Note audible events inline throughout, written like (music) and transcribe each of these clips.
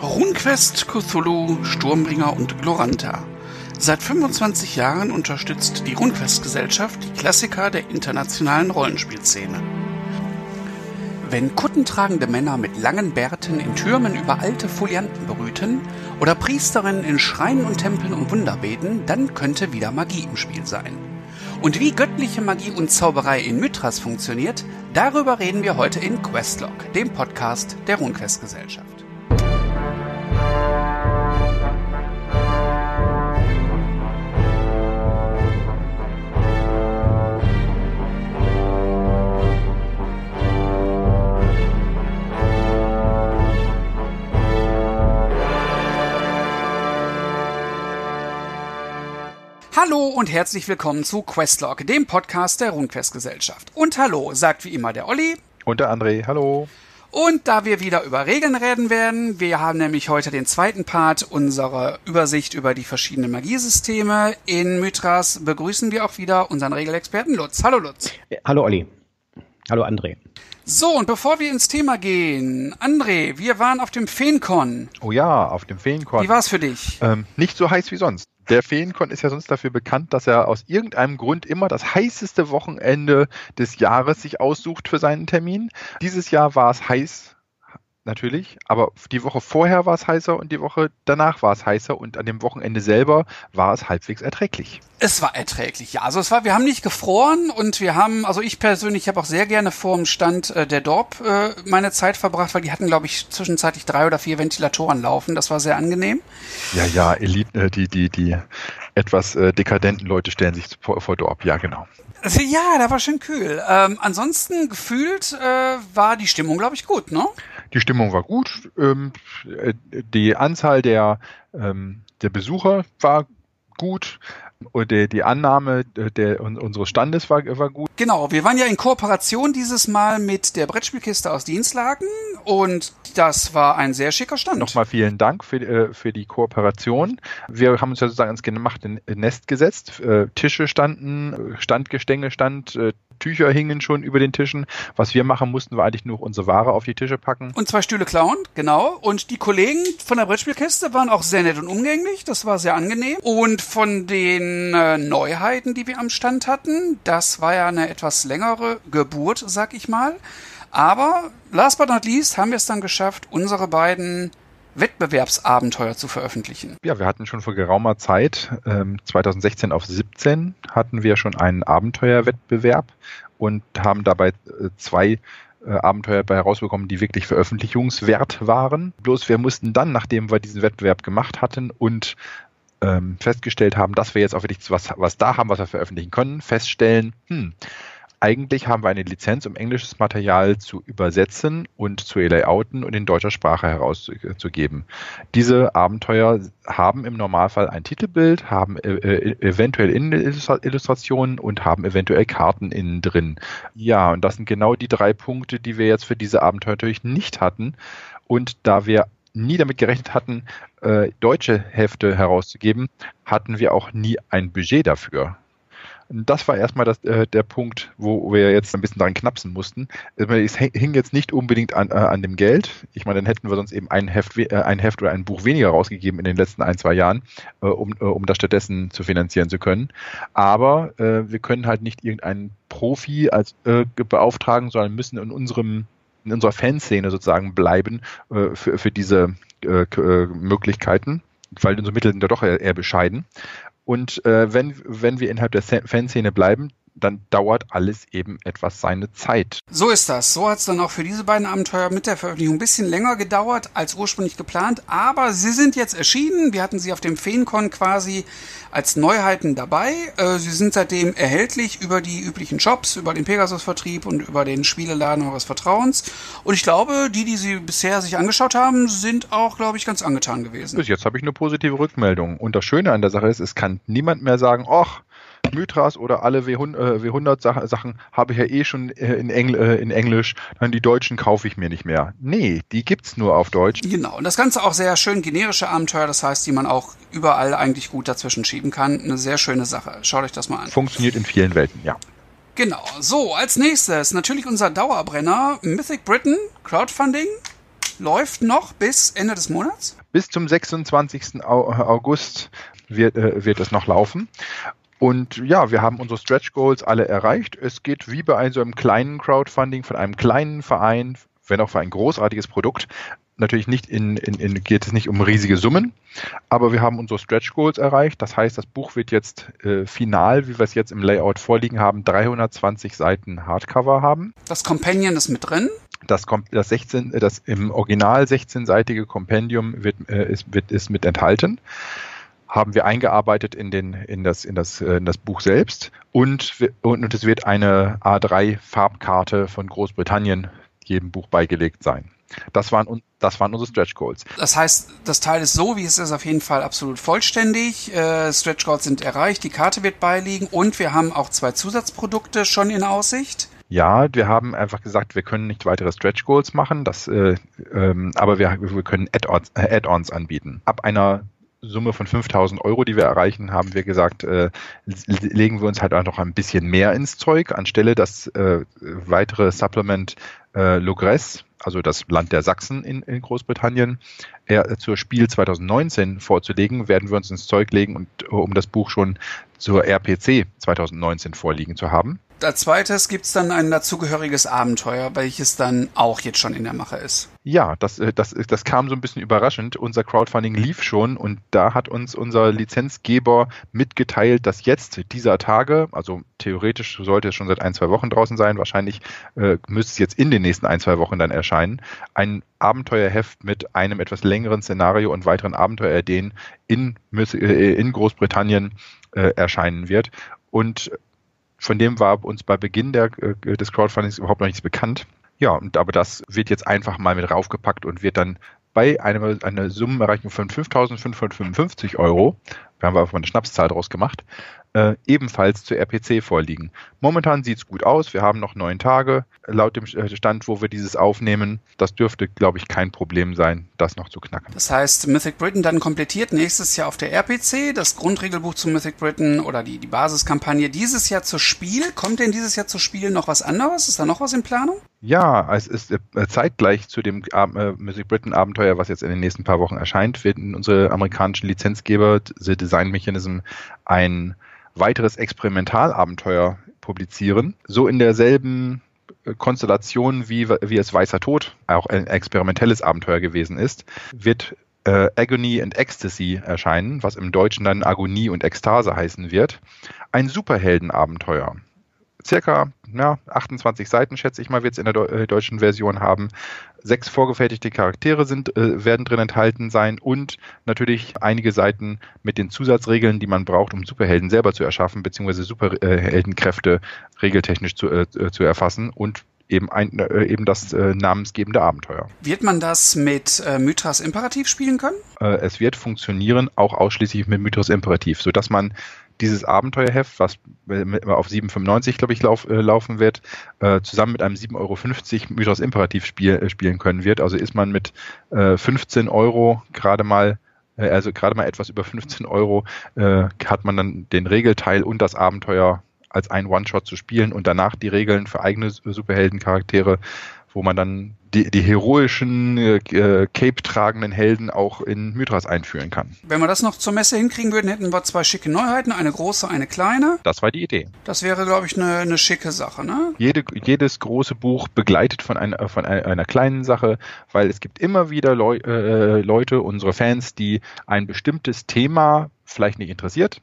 RuneQuest, Cthulhu, Sturmbringer und Gloranta. Seit 25 Jahren unterstützt die RuneQuest-Gesellschaft die Klassiker der internationalen Rollenspielszene. Wenn kuttentragende Männer mit langen Bärten in Türmen über alte Folianten brüten oder Priesterinnen in Schreinen und Tempeln um Wunder beten, dann könnte wieder Magie im Spiel sein. Und wie göttliche Magie und Zauberei in Mythras funktioniert, darüber reden wir heute in Questlog, dem Podcast der RuneQuest-Gesellschaft. Hallo und herzlich willkommen zu Questlog, dem Podcast der RuneQuest Gesellschaft. Und hallo, sagt wie immer der Olli. Und der André, hallo. Und da wir wieder über Regeln reden werden, wir haben nämlich heute den zweiten Part unserer Übersicht über die verschiedenen Magiesysteme in Mythras, begrüßen wir auch wieder unseren Regelexperten Lutz. Hallo Lutz. Hallo Olli. Hallo André. So, und bevor wir ins Thema gehen, André, wir waren auf dem Feencon. Oh ja, auf dem Feencon. Wie war's für dich? Ähm, nicht so heiß wie sonst. Der Feencon ist ja sonst dafür bekannt, dass er aus irgendeinem Grund immer das heißeste Wochenende des Jahres sich aussucht für seinen Termin. Dieses Jahr war es heiß, natürlich, aber die Woche vorher war es heißer und die Woche danach war es heißer und an dem Wochenende selber war es halbwegs erträglich. Es war erträglich, ja. Also es war, wir haben nicht gefroren und wir haben, also ich persönlich habe auch sehr gerne vor dem Stand äh, der Dorp äh, meine Zeit verbracht, weil die hatten, glaube ich, zwischenzeitlich drei oder vier Ventilatoren laufen. Das war sehr angenehm. Ja, ja, Elite, äh, die, die, die etwas äh, dekadenten Leute stellen sich vor, vor Dorp, ja, genau. Also, ja, da war schön kühl. Ähm, ansonsten gefühlt äh, war die Stimmung, glaube ich, gut, ne? Die Stimmung war gut. Ähm, äh, die Anzahl der, ähm, der Besucher war gut. Und die, die Annahme der, unseres Standes war, war gut. Genau, wir waren ja in Kooperation dieses Mal mit der Brettspielkiste aus Dienstlaken und das war ein sehr schicker Stand. Nochmal vielen Dank für, äh, für die Kooperation. Wir haben uns ja sozusagen ins gemachte Nest gesetzt. Äh, Tische standen, Standgestänge stand, äh, Tücher hingen schon über den Tischen. Was wir machen mussten, war eigentlich nur unsere Ware auf die Tische packen. Und zwei Stühle klauen, genau. Und die Kollegen von der Brettspielkiste waren auch sehr nett und umgänglich. Das war sehr angenehm. Und von den äh, Neuheiten, die wir am Stand hatten, das war ja eine etwas längere Geburt, sag ich mal. Aber last but not least haben wir es dann geschafft, unsere beiden Wettbewerbsabenteuer zu veröffentlichen. Ja, wir hatten schon vor geraumer Zeit, ähm, 2016 auf 17, hatten wir schon einen Abenteuerwettbewerb und haben dabei äh, zwei äh, Abenteuer bei herausbekommen, die wirklich veröffentlichungswert waren. Bloß wir mussten dann, nachdem wir diesen Wettbewerb gemacht hatten und ähm, festgestellt haben, dass wir jetzt auch wirklich was, was da haben, was wir veröffentlichen können, feststellen, hm, eigentlich haben wir eine Lizenz, um englisches Material zu übersetzen und zu layouten und in deutscher Sprache herauszugeben. Diese Abenteuer haben im Normalfall ein Titelbild, haben äh, äh eventuell Illustrationen und haben eventuell Karten innen drin. Ja, und das sind genau die drei Punkte, die wir jetzt für diese Abenteuer natürlich nicht hatten. Und da wir nie damit gerechnet hatten, äh, deutsche Hefte herauszugeben, hatten wir auch nie ein Budget dafür. Das war erstmal das, äh, der Punkt, wo wir jetzt ein bisschen dran knapsen mussten. Es hing jetzt nicht unbedingt an, äh, an dem Geld. Ich meine, dann hätten wir sonst eben ein Heft, äh, ein Heft oder ein Buch weniger rausgegeben in den letzten ein, zwei Jahren, äh, um, äh, um das stattdessen zu finanzieren zu können. Aber äh, wir können halt nicht irgendeinen Profi als beauftragen, sondern müssen in unserem in unserer Fanszene sozusagen bleiben für, für diese Möglichkeiten, weil unsere Mittel sind ja doch eher bescheiden. Und äh, wenn, wenn wir innerhalb der Fanszene bleiben, dann dauert alles eben etwas seine Zeit. So ist das. So hat es dann auch für diese beiden Abenteuer mit der Veröffentlichung ein bisschen länger gedauert als ursprünglich geplant, aber sie sind jetzt erschienen. Wir hatten sie auf dem Feencon quasi als Neuheiten dabei. Äh, sie sind seitdem erhältlich über die üblichen Shops, über den Pegasus-Vertrieb und über den Spieleladen eures Vertrauens. Und ich glaube, die, die sie bisher sich angeschaut haben, sind auch, glaube ich, ganz angetan gewesen. Bis jetzt habe ich eine positive Rückmeldung. Und das Schöne an der Sache ist, es kann niemand mehr sagen, ach, Mythras oder alle W100-Sachen äh, habe ich ja eh schon äh, in, Engl äh, in Englisch. Dann die deutschen kaufe ich mir nicht mehr. Nee, die gibt's nur auf Deutsch. Genau. Und das Ganze auch sehr schön generische Abenteuer, das heißt, die man auch überall eigentlich gut dazwischen schieben kann. Eine sehr schöne Sache. Schaut euch das mal an. Funktioniert in vielen Welten, ja. Genau. So, als nächstes natürlich unser Dauerbrenner Mythic Britain Crowdfunding. läuft noch bis Ende des Monats? Bis zum 26. August wird, äh, wird es noch laufen. Und ja, wir haben unsere Stretch Goals alle erreicht. Es geht wie bei einem so einem kleinen Crowdfunding von einem kleinen Verein, wenn auch für ein großartiges Produkt, natürlich nicht in, in, in, geht es nicht um riesige Summen, aber wir haben unsere Stretch Goals erreicht. Das heißt, das Buch wird jetzt äh, final, wie wir es jetzt im Layout vorliegen haben, 320 Seiten Hardcover haben. Das Companion ist mit drin. Das, das, 16, das im Original 16-seitige Kompendium wird, äh, ist, wird, ist mit enthalten haben wir eingearbeitet in, den, in, das, in, das, äh, in das Buch selbst und, und es wird eine A3-Farbkarte von Großbritannien jedem Buch beigelegt sein. Das waren, das waren unsere Stretch Goals. Das heißt, das Teil ist so, wie es ist, auf jeden Fall absolut vollständig. Äh, Stretch Goals sind erreicht, die Karte wird beiliegen und wir haben auch zwei Zusatzprodukte schon in Aussicht. Ja, wir haben einfach gesagt, wir können nicht weitere Stretch Goals machen, das, äh, ähm, aber wir, wir können Add-ons Add anbieten. Ab einer Summe von 5000 Euro, die wir erreichen, haben wir gesagt, äh, legen wir uns halt auch noch ein bisschen mehr ins Zeug, anstelle das äh, weitere Supplement äh, Logres, also das Land der Sachsen in, in Großbritannien, äh, zur Spiel 2019 vorzulegen, werden wir uns ins Zeug legen, und, um das Buch schon zur RPC 2019 vorliegen zu haben. Als zweites gibt es dann ein dazugehöriges Abenteuer, welches dann auch jetzt schon in der Mache ist. Ja, das, äh, das, das kam so ein bisschen überraschend. Unser Crowdfunding lief schon und da hat uns unser Lizenzgeber mitgeteilt, dass jetzt dieser Tage, also theoretisch sollte es schon seit ein, zwei Wochen draußen sein, wahrscheinlich äh, müsste es jetzt in den nächsten ein, zwei Wochen dann erscheinen, ein Abenteuerheft mit einem etwas längeren Szenario und weiteren Abenteuerideen in, äh, in Großbritannien äh, erscheinen wird. Und von dem war uns bei Beginn der, äh, des Crowdfundings überhaupt noch nichts bekannt. Ja, und aber das wird jetzt einfach mal mit raufgepackt und wird dann bei einer, einer Summenerreichung von 5.555 Euro, da haben wir einfach mal eine Schnapszahl draus gemacht, äh, ebenfalls zur RPC vorliegen. Momentan sieht es gut aus. Wir haben noch neun Tage laut dem äh, Stand, wo wir dieses aufnehmen. Das dürfte, glaube ich, kein Problem sein, das noch zu knacken. Das heißt, Mythic Britain dann komplettiert nächstes Jahr auf der RPC das Grundregelbuch zu Mythic Britain oder die, die Basiskampagne dieses Jahr zu Spiel. Kommt denn dieses Jahr zu Spiel noch was anderes? Ist da noch was in Planung? Ja, es ist äh, zeitgleich zu dem äh, Mythic Britain Abenteuer, was jetzt in den nächsten paar Wochen erscheint, werden unsere amerikanischen Lizenzgeber, The Design Mechanism, ein weiteres Experimentalabenteuer publizieren. So in derselben äh, Konstellation wie, wie es Weißer Tod auch ein experimentelles Abenteuer gewesen ist, wird äh, Agony and Ecstasy erscheinen, was im Deutschen dann Agonie und Ekstase heißen wird. Ein Superheldenabenteuer circa ja, 28 Seiten, schätze ich mal, wird es in der äh, deutschen Version haben. Sechs vorgefertigte Charaktere sind, äh, werden drin enthalten sein und natürlich einige Seiten mit den Zusatzregeln, die man braucht, um Superhelden selber zu erschaffen, beziehungsweise Superheldenkräfte regeltechnisch zu, äh, zu erfassen und eben, ein, äh, eben das äh, namensgebende Abenteuer. Wird man das mit äh, Mythras Imperativ spielen können? Äh, es wird funktionieren, auch ausschließlich mit Mythras Imperativ, sodass man dieses Abenteuerheft, was auf 7,95 glaube ich lauf, äh, laufen wird, äh, zusammen mit einem 7,50 Euro Mythos Imperativ spiel, äh, spielen können wird. Also ist man mit äh, 15 Euro gerade mal äh, also gerade mal etwas über 15 Euro äh, hat man dann den Regelteil und das Abenteuer als ein One-Shot zu spielen und danach die Regeln für eigene Superheldencharaktere wo man dann die, die heroischen äh, Cape-tragenden Helden auch in Mythras einführen kann. Wenn wir das noch zur Messe hinkriegen würden, hätten wir zwei schicke Neuheiten, eine große, eine kleine. Das war die Idee. Das wäre, glaube ich, eine, eine schicke Sache. Ne? Jede, jedes große Buch begleitet von, ein, von einer, einer kleinen Sache, weil es gibt immer wieder Leu äh, Leute, unsere Fans, die ein bestimmtes Thema vielleicht nicht interessiert,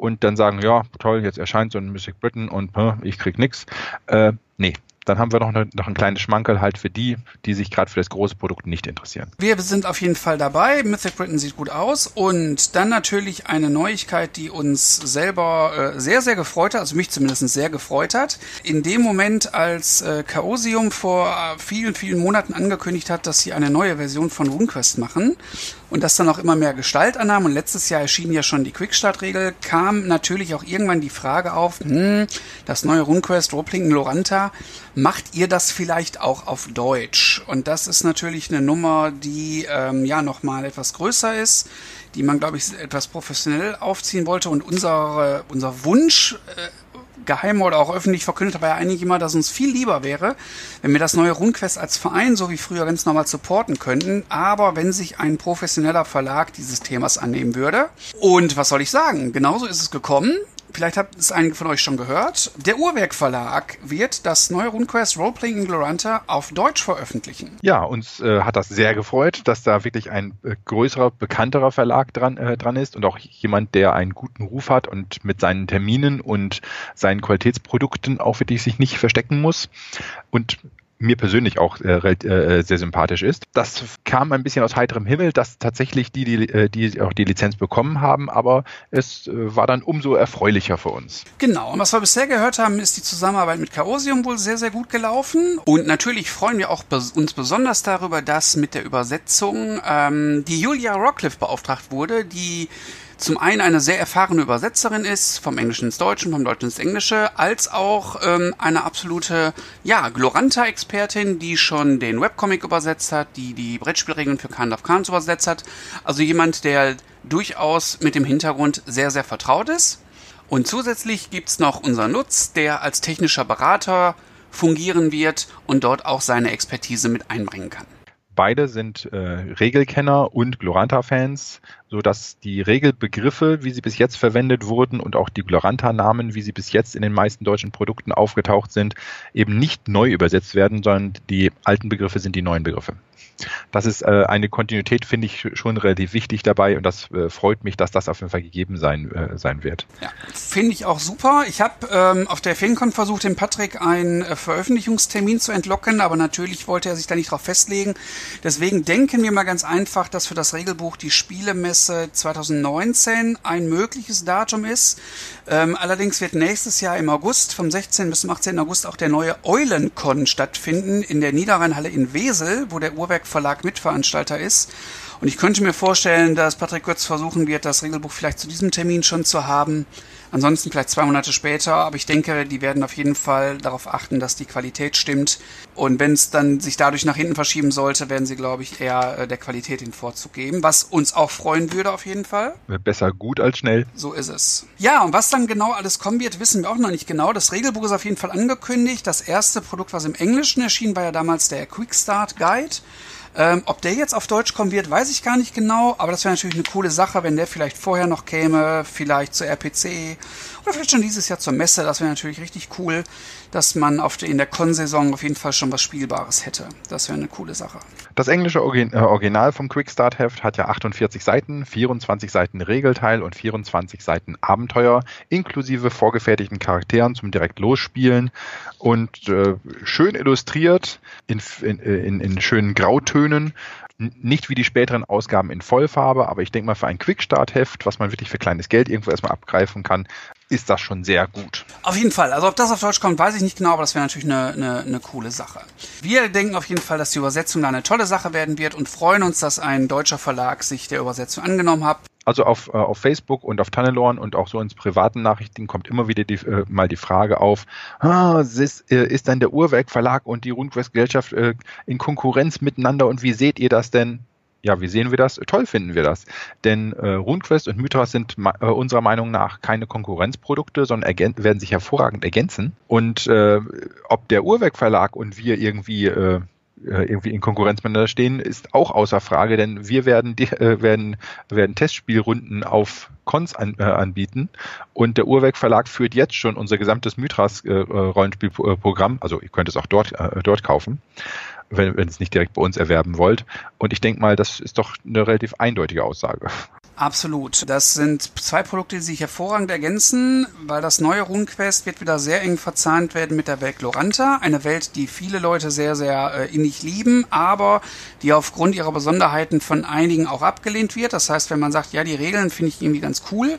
und dann sagen, ja, toll, jetzt erscheint so ein Music Britain und äh, ich krieg nix. Äh, nee, dann haben wir noch, eine, noch ein kleines Schmankerl halt für die, die sich gerade für das große Produkt nicht interessieren. Wir sind auf jeden Fall dabei. Mythic Britain sieht gut aus. Und dann natürlich eine Neuigkeit, die uns selber äh, sehr, sehr gefreut hat, also mich zumindest sehr gefreut hat. In dem Moment, als äh, Chaosium vor äh, vielen, vielen Monaten angekündigt hat, dass sie eine neue Version von RuneQuest machen, und das dann auch immer mehr Gestalt annahm. Und letztes Jahr erschien ja schon die Quickstart-Regel, kam natürlich auch irgendwann die Frage auf, hm, das neue RuneQuest Roplingen Loranta, macht ihr das vielleicht auch auf Deutsch? Und das ist natürlich eine Nummer, die ähm, ja nochmal etwas größer ist, die man, glaube ich, etwas professionell aufziehen wollte. Und unsere, unser Wunsch äh, geheim oder auch öffentlich verkündet aber ja eigentlich immer, dass uns viel lieber wäre, wenn wir das neue RuneQuest als Verein so wie früher ganz normal supporten könnten, aber wenn sich ein professioneller Verlag dieses Themas annehmen würde. Und was soll ich sagen? Genauso ist es gekommen vielleicht habt es einige von euch schon gehört, der Uhrwerk Verlag wird das neue RuneQuest Roleplaying in Gloranta auf Deutsch veröffentlichen. Ja, uns äh, hat das sehr gefreut, dass da wirklich ein äh, größerer, bekannterer Verlag dran, äh, dran ist und auch jemand, der einen guten Ruf hat und mit seinen Terminen und seinen Qualitätsprodukten auch wirklich sich nicht verstecken muss. Und mir persönlich auch äh, äh, sehr sympathisch ist. Das kam ein bisschen aus heiterem Himmel, dass tatsächlich die, die, äh, die auch die Lizenz bekommen haben, aber es äh, war dann umso erfreulicher für uns. Genau, und was wir bisher gehört haben, ist die Zusammenarbeit mit Chaosium wohl sehr, sehr gut gelaufen. Und natürlich freuen wir auch bes uns besonders darüber, dass mit der Übersetzung ähm, die Julia Rockcliffe beauftragt wurde, die zum einen eine sehr erfahrene Übersetzerin ist, vom Englischen ins Deutsche, vom Deutschen ins Englische, als auch ähm, eine absolute, ja, Gloranta-Expertin, die schon den Webcomic übersetzt hat, die die Brettspielregeln für Kind of Cards übersetzt hat. Also jemand, der durchaus mit dem Hintergrund sehr, sehr vertraut ist. Und zusätzlich gibt's noch unseren Nutz, der als technischer Berater fungieren wird und dort auch seine Expertise mit einbringen kann. Beide sind äh, Regelkenner und Gloranta-Fans, so dass die Regelbegriffe, wie sie bis jetzt verwendet wurden und auch die Gloranta-Namen, wie sie bis jetzt in den meisten deutschen Produkten aufgetaucht sind, eben nicht neu übersetzt werden, sondern die alten Begriffe sind die neuen Begriffe. Das ist äh, eine Kontinuität, finde ich schon relativ wichtig dabei und das äh, freut mich, dass das auf jeden Fall gegeben sein, äh, sein wird. Ja, finde ich auch super. Ich habe ähm, auf der FinCon versucht, dem Patrick einen äh, Veröffentlichungstermin zu entlocken, aber natürlich wollte er sich da nicht drauf festlegen. Deswegen denken wir mal ganz einfach, dass für das Regelbuch die Spielemesse 2019 ein mögliches Datum ist. Ähm, allerdings wird nächstes Jahr im August, vom 16. bis zum 18. August, auch der neue Eulencon stattfinden in der Niederrheinhalle in Wesel, wo der Uhrwerk Verlag Mitveranstalter ist. Und ich könnte mir vorstellen, dass Patrick Götz versuchen wird, das Regelbuch vielleicht zu diesem Termin schon zu haben. Ansonsten vielleicht zwei Monate später, aber ich denke, die werden auf jeden Fall darauf achten, dass die Qualität stimmt. Und wenn es dann sich dadurch nach hinten verschieben sollte, werden sie, glaube ich, eher äh, der Qualität den Vorzug geben, was uns auch freuen würde auf jeden Fall. Besser gut als schnell. So ist es. Ja, und was dann genau alles kommen wird, wissen wir auch noch nicht genau. Das Regelbuch ist auf jeden Fall angekündigt. Das erste Produkt, was im Englischen erschien, war ja damals der Quick Start Guide. Ähm, ob der jetzt auf Deutsch kommen wird, weiß ich gar nicht genau, aber das wäre natürlich eine coole Sache, wenn der vielleicht vorher noch käme, vielleicht zur RPC oder vielleicht schon dieses Jahr zur Messe. Das wäre natürlich richtig cool, dass man auf in der Con-Saison auf jeden Fall schon was Spielbares hätte. Das wäre eine coole Sache. Das englische äh, Original vom Quickstart Heft hat ja 48 Seiten, 24 Seiten Regelteil und 24 Seiten Abenteuer, inklusive vorgefertigten Charakteren zum direkt losspielen und äh, schön illustriert in, in, in, in schönen Grautönen nicht wie die späteren Ausgaben in Vollfarbe, aber ich denke mal für ein Quickstart-Heft, was man wirklich für kleines Geld irgendwo erstmal abgreifen kann, ist das schon sehr gut. Auf jeden Fall. Also ob das auf Deutsch kommt, weiß ich nicht genau, aber das wäre natürlich eine, eine, eine coole Sache. Wir denken auf jeden Fall, dass die Übersetzung da eine tolle Sache werden wird und freuen uns, dass ein deutscher Verlag sich der Übersetzung angenommen hat also auf, äh, auf Facebook und auf Tannelorn und auch so ins privaten Nachrichten kommt immer wieder die, äh, mal die Frage auf, ah, ist, äh, ist dann der Uhrwerk Verlag und die Rundquest-Gesellschaft äh, in Konkurrenz miteinander und wie seht ihr das denn? Ja, wie sehen wir das? Toll finden wir das. Denn äh, RuneQuest und Mythos sind äh, unserer Meinung nach keine Konkurrenzprodukte, sondern werden sich hervorragend ergänzen. Und äh, ob der Uhrwerk Verlag und wir irgendwie äh, irgendwie in Konkurrenz miteinander stehen, ist auch außer Frage, denn wir werden, die, äh, werden, werden Testspielrunden auf Cons an, äh, anbieten. Und der Uhrwerk Verlag führt jetzt schon unser gesamtes Mythras äh, Rollenspielprogramm, also ihr könnt es auch dort, äh, dort kaufen, wenn, wenn ihr es nicht direkt bei uns erwerben wollt. Und ich denke mal, das ist doch eine relativ eindeutige Aussage. Absolut. Das sind zwei Produkte, die sich hervorragend ergänzen, weil das neue RuneQuest wird wieder sehr eng verzahnt werden mit der Welt Loranta. Eine Welt, die viele Leute sehr, sehr äh, innig lieben, aber die aufgrund ihrer Besonderheiten von einigen auch abgelehnt wird. Das heißt, wenn man sagt, ja, die Regeln finde ich irgendwie ganz cool,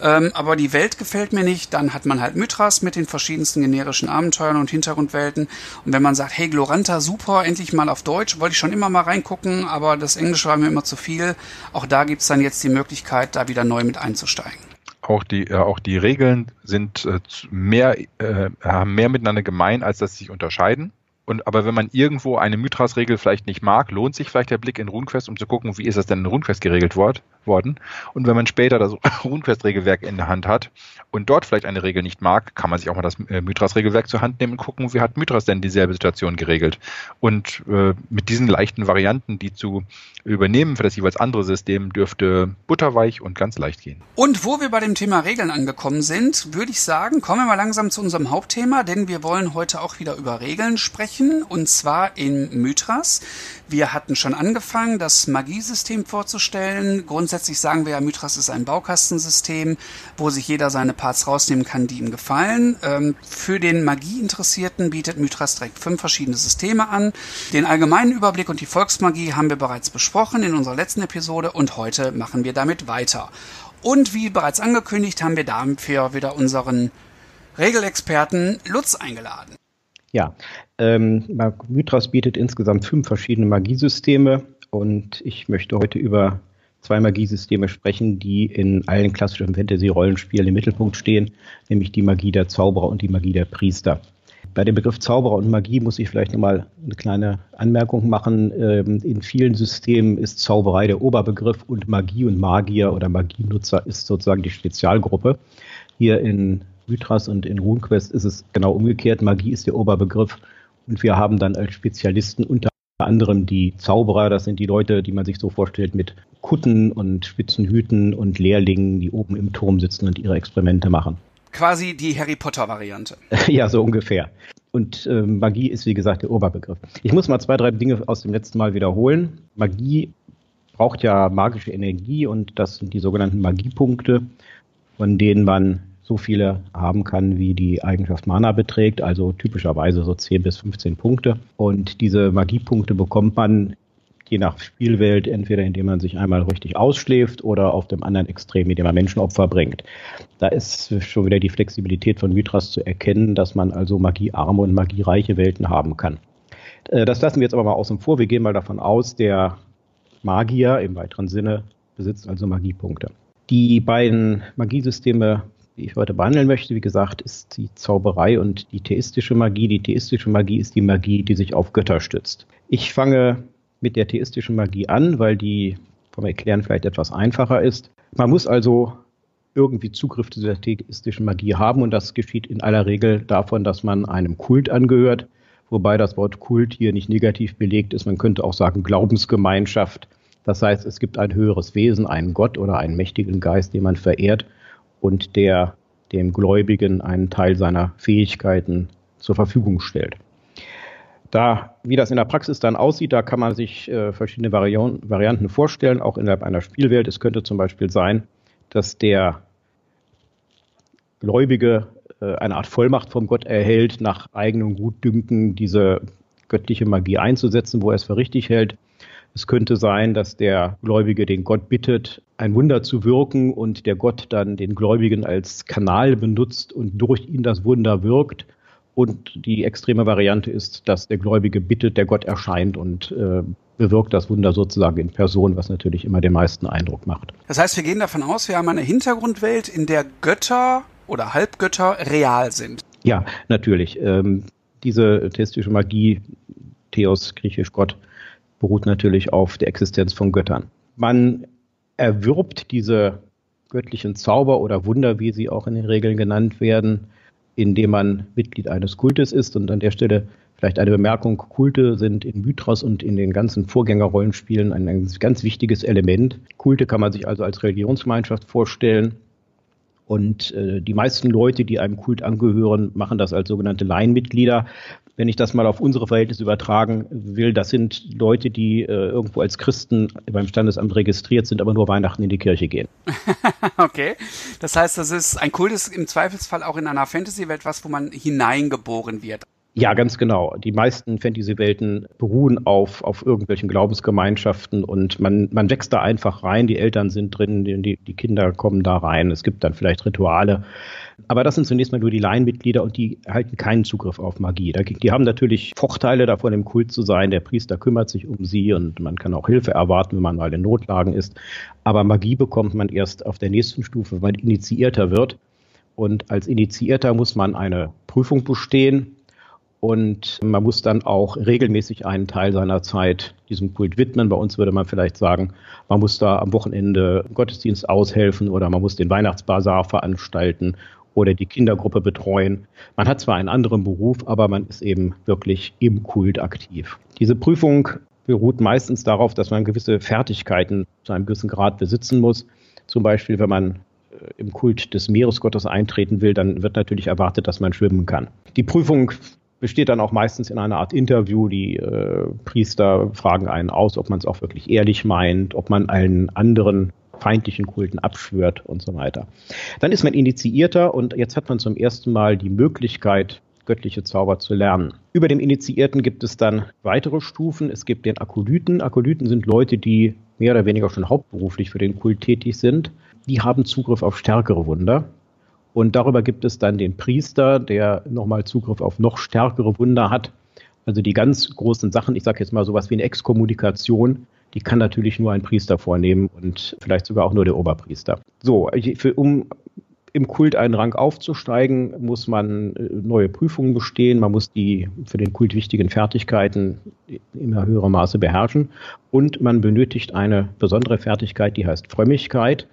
ähm, aber die Welt gefällt mir nicht. Dann hat man halt Mythras mit den verschiedensten generischen Abenteuern und Hintergrundwelten. Und wenn man sagt, hey, Gloranta, super, endlich mal auf Deutsch, wollte ich schon immer mal reingucken, aber das Englische war mir immer zu viel. Auch da gibt's dann jetzt die Möglichkeit, da wieder neu mit einzusteigen. Auch die, äh, auch die Regeln sind äh, mehr, äh, haben mehr miteinander gemein, als dass sie sich unterscheiden. Und, aber wenn man irgendwo eine Mythras-Regel vielleicht nicht mag, lohnt sich vielleicht der Blick in RuneQuest, um zu gucken, wie ist das denn in RuneQuest geregelt wort, worden. Und wenn man später das (laughs) RuneQuest-Regelwerk in der Hand hat und dort vielleicht eine Regel nicht mag, kann man sich auch mal das äh, Mythras-Regelwerk zur Hand nehmen und gucken, wie hat Mythras denn dieselbe Situation geregelt. Und äh, mit diesen leichten Varianten, die zu übernehmen für das jeweils andere System, dürfte butterweich und ganz leicht gehen. Und wo wir bei dem Thema Regeln angekommen sind, würde ich sagen, kommen wir mal langsam zu unserem Hauptthema, denn wir wollen heute auch wieder über Regeln sprechen und zwar in Mythras. Wir hatten schon angefangen, das Magiesystem vorzustellen. Grundsätzlich sagen wir ja, Mythras ist ein Baukastensystem, wo sich jeder seine Parts rausnehmen kann, die ihm gefallen. Ähm, für den Magieinteressierten bietet Mythras direkt fünf verschiedene Systeme an. Den allgemeinen Überblick und die Volksmagie haben wir bereits besprochen in unserer letzten Episode und heute machen wir damit weiter. Und wie bereits angekündigt, haben wir dafür wieder unseren Regelexperten Lutz eingeladen. Ja, ähm, Mythras bietet insgesamt fünf verschiedene Magiesysteme und ich möchte heute über zwei Magiesysteme sprechen, die in allen klassischen Fantasy-Rollenspielen im Mittelpunkt stehen, nämlich die Magie der Zauberer und die Magie der Priester. Bei dem Begriff Zauberer und Magie muss ich vielleicht nochmal eine kleine Anmerkung machen. Ähm, in vielen Systemen ist Zauberei der Oberbegriff und Magie und Magier oder Magienutzer ist sozusagen die Spezialgruppe. Hier in Mythras und in RuneQuest ist es genau umgekehrt. Magie ist der Oberbegriff und wir haben dann als Spezialisten unter anderem die Zauberer, das sind die Leute, die man sich so vorstellt mit Kutten und spitzen Hüten und Lehrlingen, die oben im Turm sitzen und ihre Experimente machen. Quasi die Harry Potter-Variante. (laughs) ja, so ungefähr. Und äh, Magie ist, wie gesagt, der Oberbegriff. Ich muss mal zwei, drei Dinge aus dem letzten Mal wiederholen. Magie braucht ja magische Energie und das sind die sogenannten Magiepunkte, von denen man so viele haben kann, wie die Eigenschaft Mana beträgt, also typischerweise so 10 bis 15 Punkte. Und diese Magiepunkte bekommt man je nach Spielwelt, entweder indem man sich einmal richtig ausschläft oder auf dem anderen Extrem, indem man Menschenopfer bringt. Da ist schon wieder die Flexibilität von Mythras zu erkennen, dass man also magiearme und magiereiche Welten haben kann. Äh, das lassen wir jetzt aber mal außen vor. Wir gehen mal davon aus, der Magier im weiteren Sinne besitzt also Magiepunkte. Die beiden Magiesysteme die ich heute behandeln möchte, wie gesagt, ist die Zauberei und die theistische Magie. Die theistische Magie ist die Magie, die sich auf Götter stützt. Ich fange mit der theistischen Magie an, weil die vom Erklären vielleicht etwas einfacher ist. Man muss also irgendwie Zugriff zu der theistischen Magie haben und das geschieht in aller Regel davon, dass man einem Kult angehört, wobei das Wort Kult hier nicht negativ belegt ist. Man könnte auch sagen Glaubensgemeinschaft. Das heißt, es gibt ein höheres Wesen, einen Gott oder einen mächtigen Geist, den man verehrt und der dem Gläubigen einen Teil seiner Fähigkeiten zur Verfügung stellt. Da, wie das in der Praxis dann aussieht, da kann man sich äh, verschiedene Varian Varianten vorstellen, auch innerhalb einer Spielwelt. Es könnte zum Beispiel sein, dass der Gläubige äh, eine Art Vollmacht vom Gott erhält, nach eigenem Gutdünken diese göttliche Magie einzusetzen, wo er es für richtig hält. Es könnte sein, dass der Gläubige den Gott bittet, ein Wunder zu wirken und der Gott dann den Gläubigen als Kanal benutzt und durch ihn das Wunder wirkt. Und die extreme Variante ist, dass der Gläubige bittet, der Gott erscheint und äh, bewirkt das Wunder sozusagen in Person, was natürlich immer den meisten Eindruck macht. Das heißt, wir gehen davon aus, wir haben eine Hintergrundwelt, in der Götter oder Halbgötter real sind. Ja, natürlich. Ähm, diese theistische Magie, Theos, griechisch Gott, beruht natürlich auf der Existenz von Göttern. Man erwirbt diese göttlichen Zauber oder Wunder, wie sie auch in den Regeln genannt werden, indem man Mitglied eines Kultes ist. Und an der Stelle vielleicht eine Bemerkung, Kulte sind in Mythos und in den ganzen Vorgängerrollenspielen ein ganz wichtiges Element. Kulte kann man sich also als Religionsgemeinschaft vorstellen. Und äh, die meisten Leute, die einem Kult angehören, machen das als sogenannte Laienmitglieder, wenn ich das mal auf unsere Verhältnisse übertragen will, das sind Leute, die äh, irgendwo als Christen beim Standesamt registriert sind, aber nur Weihnachten in die Kirche gehen. (laughs) okay. Das heißt, das ist ein Kult ist im Zweifelsfall auch in einer Fantasy-Welt was, wo man hineingeboren wird. Ja, ganz genau. Die meisten Fantasy-Welten beruhen auf, auf irgendwelchen Glaubensgemeinschaften und man, man wächst da einfach rein. Die Eltern sind drin, die, die Kinder kommen da rein. Es gibt dann vielleicht Rituale. Aber das sind zunächst mal nur die Laienmitglieder und die erhalten keinen Zugriff auf Magie. Die haben natürlich Vorteile davon, im Kult zu sein. Der Priester kümmert sich um sie und man kann auch Hilfe erwarten, wenn man mal in Notlagen ist. Aber Magie bekommt man erst auf der nächsten Stufe, wenn man Initiierter wird. Und als Initiierter muss man eine Prüfung bestehen Und man muss dann auch regelmäßig einen Teil seiner Zeit diesem Kult widmen. Bei uns würde man vielleicht sagen, man muss da am Wochenende Gottesdienst aushelfen oder man muss den Weihnachtsbazar veranstalten oder die Kindergruppe betreuen. Man hat zwar einen anderen Beruf, aber man ist eben wirklich im Kult aktiv. Diese Prüfung beruht meistens darauf, dass man gewisse Fertigkeiten zu einem gewissen Grad besitzen muss. Zum Beispiel, wenn man äh, im Kult des Meeresgottes eintreten will, dann wird natürlich erwartet, dass man schwimmen kann. Die Prüfung besteht dann auch meistens in einer Art Interview. Die äh, Priester fragen einen aus, ob man es auch wirklich ehrlich meint, ob man allen anderen feindlichen Kulten abschwört und so weiter. Dann ist man Initiierter und jetzt hat man zum ersten Mal die Möglichkeit, göttliche Zauber zu lernen. Über dem Initiierten gibt es dann weitere Stufen. Es gibt den Akolyten. Akolyten sind Leute, die mehr oder weniger schon hauptberuflich für den Kult tätig sind. Die haben Zugriff auf stärkere Wunder. Und darüber gibt es dann den Priester, der nochmal Zugriff auf noch stärkere Wunder hat. Also die ganz großen Sachen, ich sage jetzt mal sowas wie eine Exkommunikation, die kann natürlich nur ein Priester vornehmen und vielleicht sogar auch nur der Oberpriester. So, für, um im Kult einen Rang aufzusteigen, muss man äh, neue Prüfungen bestehen, man muss die für den Kult wichtigen Fertigkeiten in immer höherem Maße beherrschen und man benötigt eine besondere Fertigkeit, die heißt Frömmigkeit.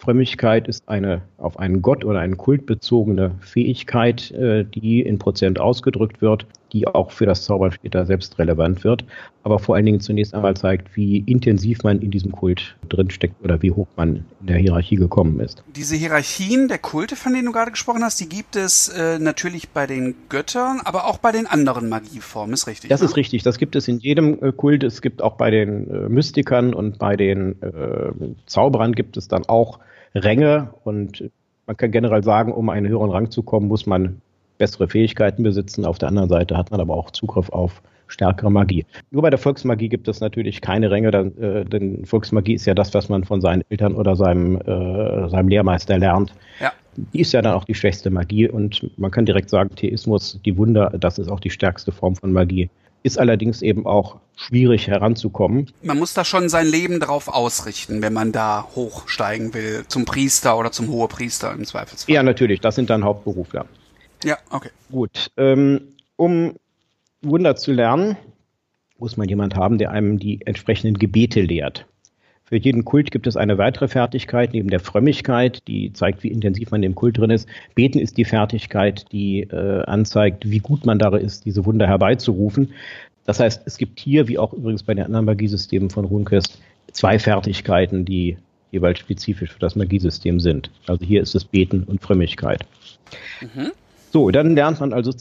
Frömmigkeit ist eine auf einen Gott oder einen Kult bezogene Fähigkeit, äh, die in Prozent ausgedrückt wird, die auch für das Zaubern später selbst relevant wird, aber vor allen Dingen zunächst einmal zeigt, wie intensiv man in diesem Kult drinsteckt oder wie hoch man in der Hierarchie gekommen ist. Diese Hierarchien der Kulte, von denen du gerade gesprochen hast, die gibt es äh, natürlich bei den Göttern, aber auch bei den anderen Magieformen, ist richtig? Das ne? ist richtig, das gibt es in jedem äh, Kult, es gibt auch bei den äh, Mystikern und bei den äh, Zauberern gibt es dann auch Ränge und man kann generell sagen, um einen höheren Rang zu kommen, muss man bessere Fähigkeiten besitzen. Auf der anderen Seite hat man aber auch Zugriff auf stärkere Magie. Nur bei der Volksmagie gibt es natürlich keine Ränge, denn, äh, denn Volksmagie ist ja das, was man von seinen Eltern oder seinem, äh, seinem Lehrmeister lernt. Ja. Die ist ja dann auch die schwächste Magie und man kann direkt sagen, Theismus, die Wunder, das ist auch die stärkste Form von Magie ist allerdings eben auch schwierig heranzukommen. Man muss da schon sein Leben darauf ausrichten, wenn man da hochsteigen will, zum Priester oder zum Hohepriester im Zweifelsfall. Ja, natürlich, das sind dann Hauptberufler. Ja, okay. Gut. Ähm, um Wunder zu lernen, muss man jemand haben, der einem die entsprechenden Gebete lehrt. Für jeden Kult gibt es eine weitere Fertigkeit neben der Frömmigkeit, die zeigt, wie intensiv man im Kult drin ist. Beten ist die Fertigkeit, die äh, anzeigt, wie gut man darin ist, diese Wunder herbeizurufen. Das heißt, es gibt hier, wie auch übrigens bei den anderen Magiesystemen von Runquist, zwei Fertigkeiten, die jeweils spezifisch für das Magiesystem sind. Also hier ist es Beten und Frömmigkeit. Mhm. So, dann lernt man also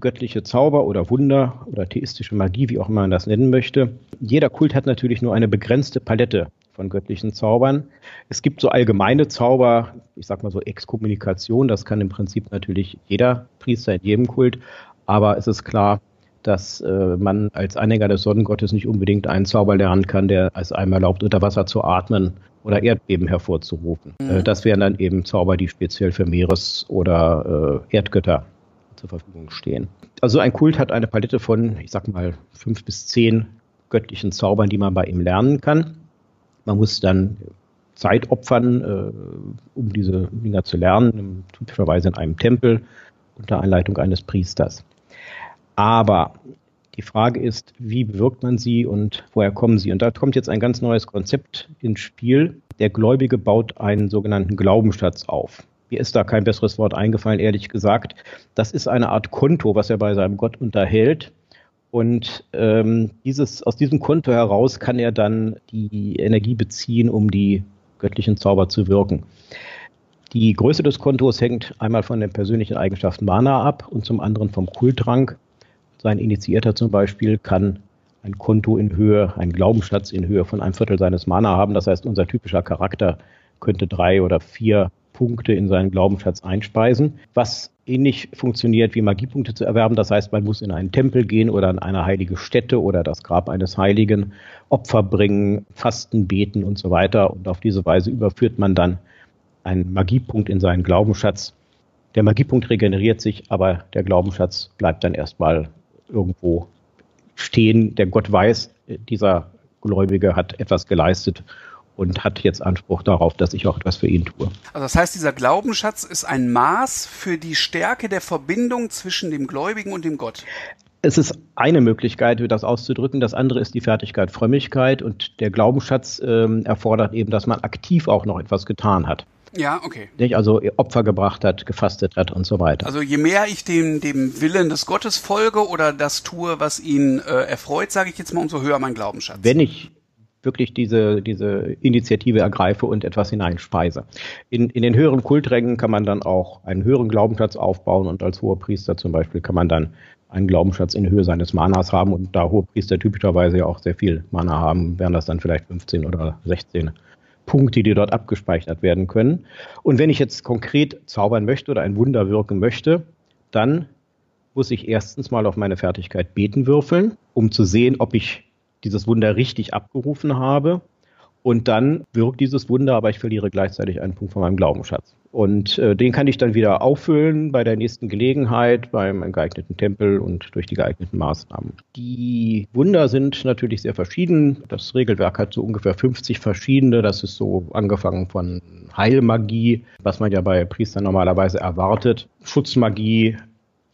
göttliche Zauber oder Wunder oder theistische Magie, wie auch immer man das nennen möchte. Jeder Kult hat natürlich nur eine begrenzte Palette von göttlichen Zaubern. Es gibt so allgemeine Zauber, ich sag mal so Exkommunikation, das kann im Prinzip natürlich jeder Priester in jedem Kult, aber es ist klar, dass äh, man als Anhänger des Sonnengottes nicht unbedingt einen Zauber lernen kann, der es einem erlaubt, unter Wasser zu atmen oder Erdbeben hervorzurufen. Mhm. Äh, das wären dann eben Zauber, die speziell für Meeres- oder äh, Erdgötter zur Verfügung stehen. Also ein Kult hat eine Palette von, ich sag mal, fünf bis zehn göttlichen Zaubern, die man bei ihm lernen kann. Man muss dann Zeit opfern, äh, um diese Dinger zu lernen, typischerweise in einem Tempel unter Einleitung eines Priesters. Aber die Frage ist, wie bewirkt man sie und woher kommen sie? Und da kommt jetzt ein ganz neues Konzept ins Spiel. Der Gläubige baut einen sogenannten Glaubensschatz auf. Mir ist da kein besseres Wort eingefallen, ehrlich gesagt. Das ist eine Art Konto, was er bei seinem Gott unterhält. Und ähm, dieses, aus diesem Konto heraus kann er dann die Energie beziehen, um die göttlichen Zauber zu wirken. Die Größe des Kontos hängt einmal von den persönlichen Eigenschaften Mana ab und zum anderen vom Kultrang. Sein Initiierter zum Beispiel kann ein Konto in Höhe, einen Glaubensschatz in Höhe von einem Viertel seines Mana haben. Das heißt, unser typischer Charakter könnte drei oder vier Punkte in seinen Glaubensschatz einspeisen, was ähnlich funktioniert wie Magiepunkte zu erwerben. Das heißt, man muss in einen Tempel gehen oder in eine heilige Stätte oder das Grab eines Heiligen, Opfer bringen, Fasten, beten und so weiter. Und auf diese Weise überführt man dann einen Magiepunkt in seinen Glaubensschatz. Der Magiepunkt regeneriert sich, aber der Glaubensschatz bleibt dann erstmal irgendwo stehen. Der Gott weiß, dieser Gläubige hat etwas geleistet und hat jetzt Anspruch darauf, dass ich auch etwas für ihn tue. Also das heißt, dieser Glaubensschatz ist ein Maß für die Stärke der Verbindung zwischen dem Gläubigen und dem Gott. Es ist eine Möglichkeit, das auszudrücken. Das andere ist die Fertigkeit Frömmigkeit und der Glaubensschatz ähm, erfordert eben, dass man aktiv auch noch etwas getan hat. Ja, okay. Nicht? Also Opfer gebracht hat, gefastet hat und so weiter. Also je mehr ich dem, dem Willen des Gottes folge oder das tue, was ihn äh, erfreut, sage ich jetzt mal, umso höher mein Glaubensschatz. Wenn ich wirklich diese, diese Initiative ergreife und etwas hineinspeise. In, in den höheren Kulträngen kann man dann auch einen höheren Glaubenschatz aufbauen und als hoher Priester zum Beispiel kann man dann einen Glaubenschatz in Höhe seines Manas haben und da hohe Priester typischerweise ja auch sehr viel Mana haben, wären das dann vielleicht 15 oder 16 Punkte, die dort abgespeichert werden können. Und wenn ich jetzt konkret zaubern möchte oder ein Wunder wirken möchte, dann muss ich erstens mal auf meine Fertigkeit beten würfeln, um zu sehen, ob ich dieses Wunder richtig abgerufen habe. Und dann wirkt dieses Wunder, aber ich verliere gleichzeitig einen Punkt von meinem Glaubensschatz. Und äh, den kann ich dann wieder auffüllen bei der nächsten Gelegenheit, beim geeigneten Tempel und durch die geeigneten Maßnahmen. Die Wunder sind natürlich sehr verschieden. Das Regelwerk hat so ungefähr 50 verschiedene. Das ist so angefangen von Heilmagie, was man ja bei Priestern normalerweise erwartet, Schutzmagie,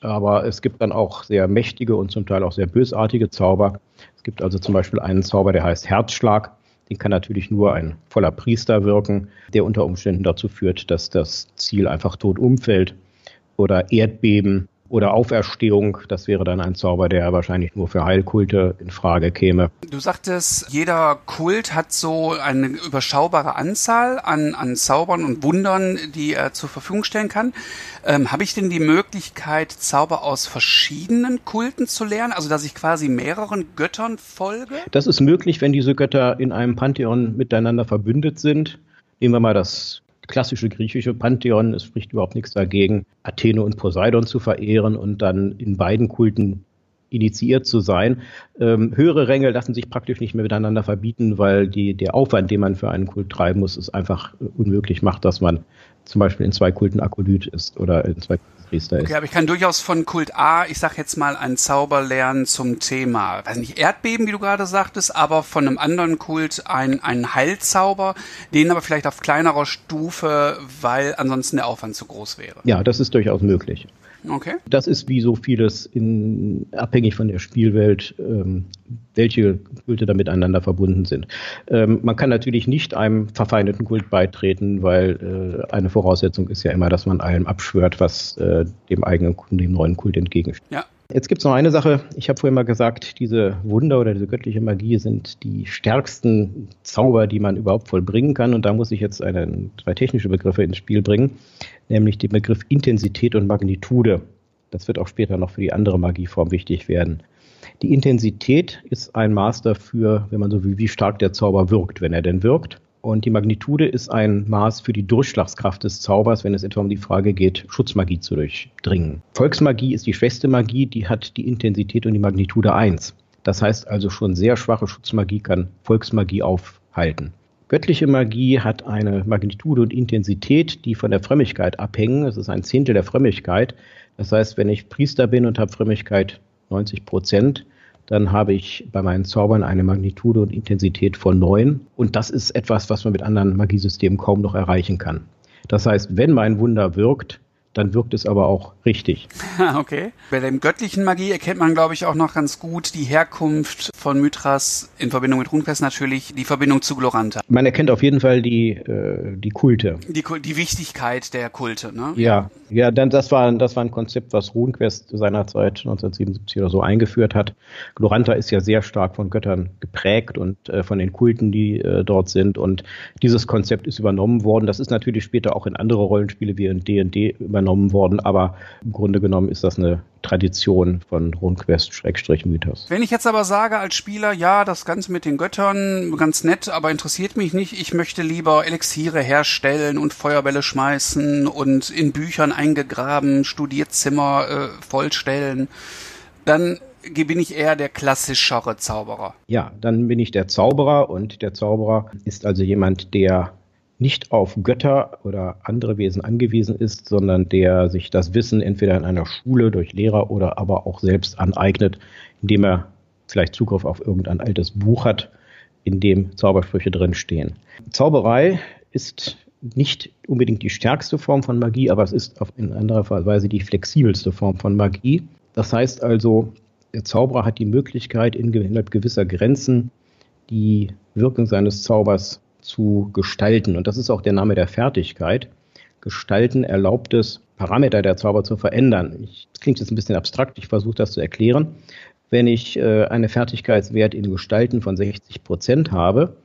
aber es gibt dann auch sehr mächtige und zum Teil auch sehr bösartige Zauber. Es gibt also zum Beispiel einen Zauber, der heißt Herzschlag. Den kann natürlich nur ein voller Priester wirken, der unter Umständen dazu führt, dass das Ziel einfach tot umfällt. Oder Erdbeben oder Auferstehung. Das wäre dann ein Zauber, der wahrscheinlich nur für Heilkulte in Frage käme. Du sagtest, jeder Kult hat so eine überschaubare Anzahl an, an Zaubern und Wundern, die er zur Verfügung stellen kann. Ähm, Habe ich denn die Möglichkeit, Zauber aus verschiedenen Kulten zu lernen? Also, dass ich quasi mehreren Göttern folge? Das ist möglich, wenn diese Götter in einem Pantheon miteinander verbündet sind. Nehmen wir mal das klassische griechische Pantheon. Es spricht überhaupt nichts dagegen, Athene und Poseidon zu verehren und dann in beiden Kulten initiiert zu sein. Ähm, höhere Ränge lassen sich praktisch nicht mehr miteinander verbieten, weil die, der Aufwand, den man für einen Kult treiben muss, es einfach unmöglich macht, dass man zum Beispiel in zwei Kulten Akolyt ist oder in zwei Priester ist. Okay, aber ich kann durchaus von Kult A, ich sag jetzt mal, einen Zauber lernen zum Thema, weiß nicht, Erdbeben, wie du gerade sagtest, aber von einem anderen Kult ein, ein Heilzauber, den aber vielleicht auf kleinerer Stufe, weil ansonsten der Aufwand zu groß wäre. Ja, das ist durchaus möglich. Okay. Das ist wie so vieles in, abhängig von der Spielwelt, ähm, welche Kulte da miteinander verbunden sind. Ähm, man kann natürlich nicht einem verfeindeten Kult beitreten, weil äh, eine Voraussetzung ist ja immer, dass man allem abschwört, was äh, dem eigenen, dem neuen Kult entgegensteht. Ja. Jetzt gibt es noch eine Sache. Ich habe vorhin mal gesagt, diese Wunder oder diese göttliche Magie sind die stärksten Zauber, die man überhaupt vollbringen kann. Und da muss ich jetzt eine, zwei technische Begriffe ins Spiel bringen, nämlich den Begriff Intensität und Magnitude. Das wird auch später noch für die andere Magieform wichtig werden. Die Intensität ist ein Maß dafür, wenn man so will, wie stark der Zauber wirkt, wenn er denn wirkt. Und die Magnitude ist ein Maß für die Durchschlagskraft des Zaubers, wenn es etwa um die Frage geht, Schutzmagie zu durchdringen. Volksmagie ist die schwächste Magie, die hat die Intensität und die Magnitude 1. Das heißt also schon sehr schwache Schutzmagie kann Volksmagie aufhalten. Göttliche Magie hat eine Magnitude und Intensität, die von der Frömmigkeit abhängen. Es ist ein Zehntel der Frömmigkeit. Das heißt, wenn ich Priester bin und habe Frömmigkeit 90 Prozent, dann habe ich bei meinen Zaubern eine Magnitude und Intensität von 9. Und das ist etwas, was man mit anderen Magiesystemen kaum noch erreichen kann. Das heißt, wenn mein Wunder wirkt, dann wirkt es aber auch richtig. (laughs) okay. Bei dem göttlichen Magie erkennt man, glaube ich, auch noch ganz gut die Herkunft von Mythras in Verbindung mit Runquest natürlich, die Verbindung zu Gloranta. Man erkennt auf jeden Fall die, äh, die Kulte. Die, die Wichtigkeit der Kulte, ne? Ja, ja, dann das war, das war ein Konzept, was RuneQuest seinerzeit 1977 oder so eingeführt hat. Gloranta ist ja sehr stark von Göttern geprägt und äh, von den Kulten, die äh, dort sind. Und dieses Konzept ist übernommen worden. Das ist natürlich später auch in andere Rollenspiele wie in D&D übernommen übernommen worden, aber im Grunde genommen ist das eine Tradition von RuneQuest-Mythos. Wenn ich jetzt aber sage als Spieler, ja, das Ganze mit den Göttern, ganz nett, aber interessiert mich nicht, ich möchte lieber Elixiere herstellen und Feuerbälle schmeißen und in Büchern eingegraben, Studierzimmer äh, vollstellen, dann bin ich eher der klassischere Zauberer. Ja, dann bin ich der Zauberer und der Zauberer ist also jemand, der nicht auf Götter oder andere Wesen angewiesen ist, sondern der sich das Wissen entweder in einer Schule durch Lehrer oder aber auch selbst aneignet, indem er vielleicht Zugriff auf irgendein altes Buch hat, in dem Zaubersprüche drinstehen. Zauberei ist nicht unbedingt die stärkste Form von Magie, aber es ist auf in anderer Weise die flexibelste Form von Magie. Das heißt also, der Zauberer hat die Möglichkeit, innerhalb gewisser Grenzen die Wirkung seines Zaubers zu gestalten. Und das ist auch der Name der Fertigkeit. Gestalten erlaubt es, Parameter der Zauber zu verändern. Ich, das klingt jetzt ein bisschen abstrakt, ich versuche das zu erklären. Wenn ich äh, eine Fertigkeitswert in Gestalten von 60 Prozent habe,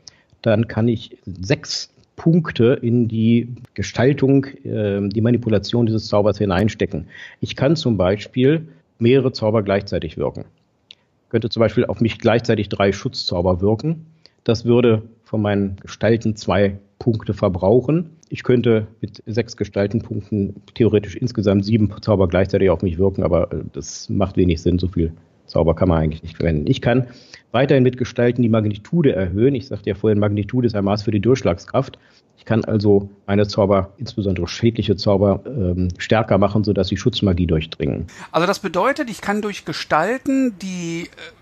dann kann ich sechs Punkte in die Gestaltung, äh, die Manipulation dieses Zaubers hineinstecken. Ich kann zum Beispiel mehrere Zauber gleichzeitig wirken. Ich könnte zum Beispiel auf mich gleichzeitig drei Schutzzauber wirken. Das würde von meinen Gestalten zwei Punkte verbrauchen. Ich könnte mit sechs Gestaltenpunkten theoretisch insgesamt sieben Zauber gleichzeitig auf mich wirken, aber äh, das macht wenig Sinn. So viel Zauber kann man eigentlich nicht verwenden. Ich kann weiterhin mit Gestalten die Magnitude erhöhen. Ich sagte ja vorhin, Magnitude ist ein Maß für die Durchschlagskraft. Ich kann also meine Zauber, insbesondere schädliche Zauber, ähm, stärker machen, sodass sie Schutzmagie durchdringen. Also das bedeutet, ich kann durch Gestalten die äh,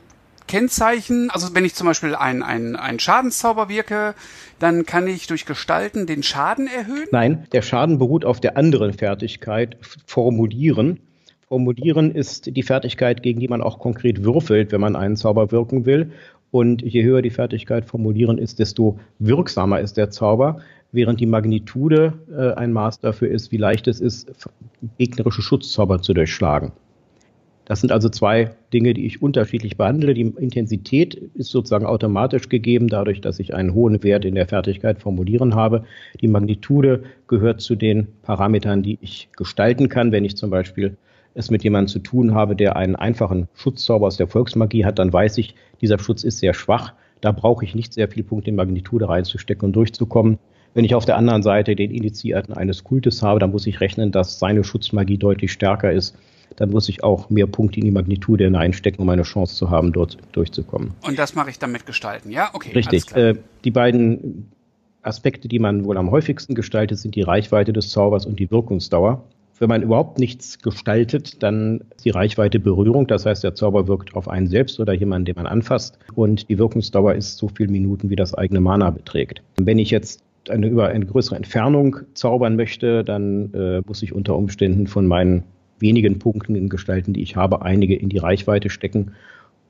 Kennzeichen, also wenn ich zum Beispiel einen ein Schadenszauber wirke, dann kann ich durch Gestalten den Schaden erhöhen? Nein, der Schaden beruht auf der anderen Fertigkeit, formulieren. Formulieren ist die Fertigkeit, gegen die man auch konkret würfelt, wenn man einen Zauber wirken will. Und je höher die Fertigkeit formulieren ist, desto wirksamer ist der Zauber, während die Magnitude äh, ein Maß dafür ist, wie leicht es ist, gegnerische Schutzzauber zu durchschlagen. Das sind also zwei Dinge, die ich unterschiedlich behandle. Die Intensität ist sozusagen automatisch gegeben, dadurch, dass ich einen hohen Wert in der Fertigkeit formulieren habe. Die Magnitude gehört zu den Parametern, die ich gestalten kann. Wenn ich zum Beispiel es mit jemandem zu tun habe, der einen einfachen Schutzzauber aus der Volksmagie hat, dann weiß ich, dieser Schutz ist sehr schwach. Da brauche ich nicht sehr viel Punkte in Magnitude reinzustecken und durchzukommen. Wenn ich auf der anderen Seite den Initiierten eines Kultes habe, dann muss ich rechnen, dass seine Schutzmagie deutlich stärker ist dann muss ich auch mehr Punkte in die Magnitude hineinstecken, um eine Chance zu haben, dort durchzukommen. Und das mache ich dann mit Gestalten, ja? Okay. Richtig. Äh, die beiden Aspekte, die man wohl am häufigsten gestaltet, sind die Reichweite des Zaubers und die Wirkungsdauer. Wenn man überhaupt nichts gestaltet, dann ist die Reichweite Berührung. Das heißt, der Zauber wirkt auf einen selbst oder jemanden, den man anfasst. Und die Wirkungsdauer ist so viele Minuten, wie das eigene Mana beträgt. Wenn ich jetzt eine, über eine größere Entfernung zaubern möchte, dann äh, muss ich unter Umständen von meinen wenigen Punkten in Gestalten, die ich habe, einige in die Reichweite stecken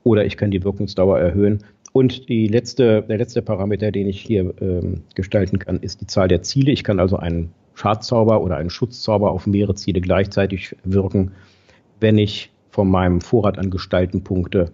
oder ich kann die Wirkungsdauer erhöhen. Und die letzte, der letzte Parameter, den ich hier ähm, gestalten kann, ist die Zahl der Ziele. Ich kann also einen Schadzauber oder einen Schutzzauber auf mehrere Ziele gleichzeitig wirken, wenn ich von meinem Vorrat an Gestaltenpunkte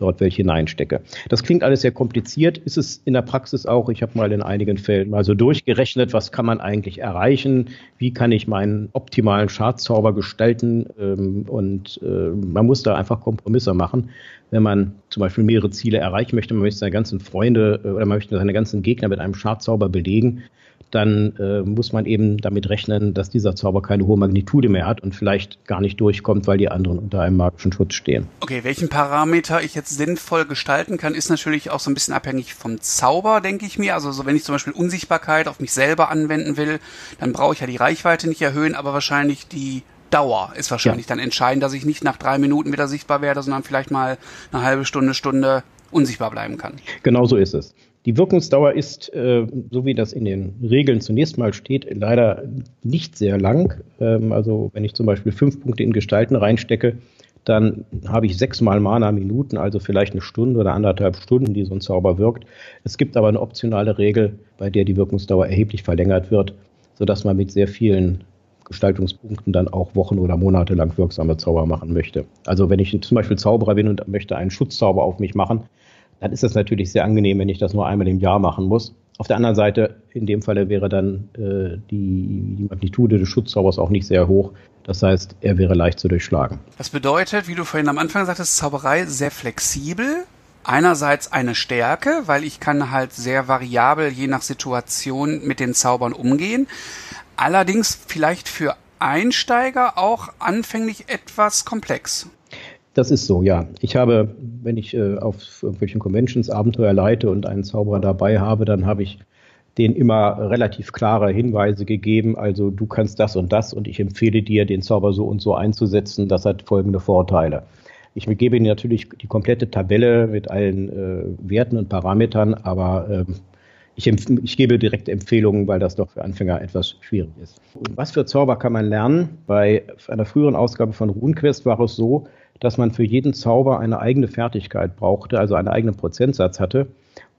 dort welche hineinstecke. Das klingt alles sehr kompliziert, ist es in der Praxis auch. Ich habe mal in einigen Fällen mal so durchgerechnet, was kann man eigentlich erreichen, wie kann ich meinen optimalen Schadzauber gestalten ähm, und äh, man muss da einfach Kompromisse machen. Wenn man zum Beispiel mehrere Ziele erreichen möchte, man möchte seine ganzen Freunde äh, oder man möchte seine ganzen Gegner mit einem Schadzauber belegen, dann äh, muss man eben damit rechnen, dass dieser Zauber keine hohe Magnitude mehr hat und vielleicht gar nicht durchkommt, weil die anderen unter einem magischen Schutz stehen. Okay, welchen Parameter ich jetzt sinnvoll gestalten kann, ist natürlich auch so ein bisschen abhängig vom Zauber, denke ich mir. Also so, wenn ich zum Beispiel Unsichtbarkeit auf mich selber anwenden will, dann brauche ich ja die Reichweite nicht erhöhen, aber wahrscheinlich die Dauer ist wahrscheinlich ja. dann entscheidend, dass ich nicht nach drei Minuten wieder sichtbar werde, sondern vielleicht mal eine halbe Stunde, Stunde unsichtbar bleiben kann. Genau so ist es. Die Wirkungsdauer ist, äh, so wie das in den Regeln zunächst mal steht, leider nicht sehr lang. Ähm, also wenn ich zum Beispiel fünf Punkte in Gestalten reinstecke, dann habe ich sechsmal Mana Minuten, also vielleicht eine Stunde oder anderthalb Stunden, die so ein Zauber wirkt. Es gibt aber eine optionale Regel, bei der die Wirkungsdauer erheblich verlängert wird, sodass man mit sehr vielen Gestaltungspunkten dann auch Wochen oder Monate lang wirksame Zauber machen möchte. Also wenn ich zum Beispiel Zauberer bin und möchte einen Schutzzauber auf mich machen, dann ist das natürlich sehr angenehm, wenn ich das nur einmal im Jahr machen muss. Auf der anderen Seite, in dem Falle wäre dann äh, die, die Magnitude des Schutzzaubers auch nicht sehr hoch. Das heißt, er wäre leicht zu durchschlagen. Das bedeutet, wie du vorhin am Anfang sagtest, Zauberei sehr flexibel. Einerseits eine Stärke, weil ich kann halt sehr variabel je nach Situation mit den Zaubern umgehen. Allerdings vielleicht für Einsteiger auch anfänglich etwas komplex. Das ist so, ja. Ich habe, wenn ich äh, auf irgendwelchen Conventions Abenteuer leite und einen Zauberer dabei habe, dann habe ich denen immer relativ klare Hinweise gegeben. Also du kannst das und das und ich empfehle dir, den Zauber so und so einzusetzen. Das hat folgende Vorteile. Ich gebe Ihnen natürlich die komplette Tabelle mit allen äh, Werten und Parametern, aber ähm, ich, ich, gebe direkte Empfehlungen, weil das doch für Anfänger etwas schwierig ist. Was für Zauber kann man lernen? Bei einer früheren Ausgabe von RuneQuest war es so, dass man für jeden Zauber eine eigene Fertigkeit brauchte, also einen eigenen Prozentsatz hatte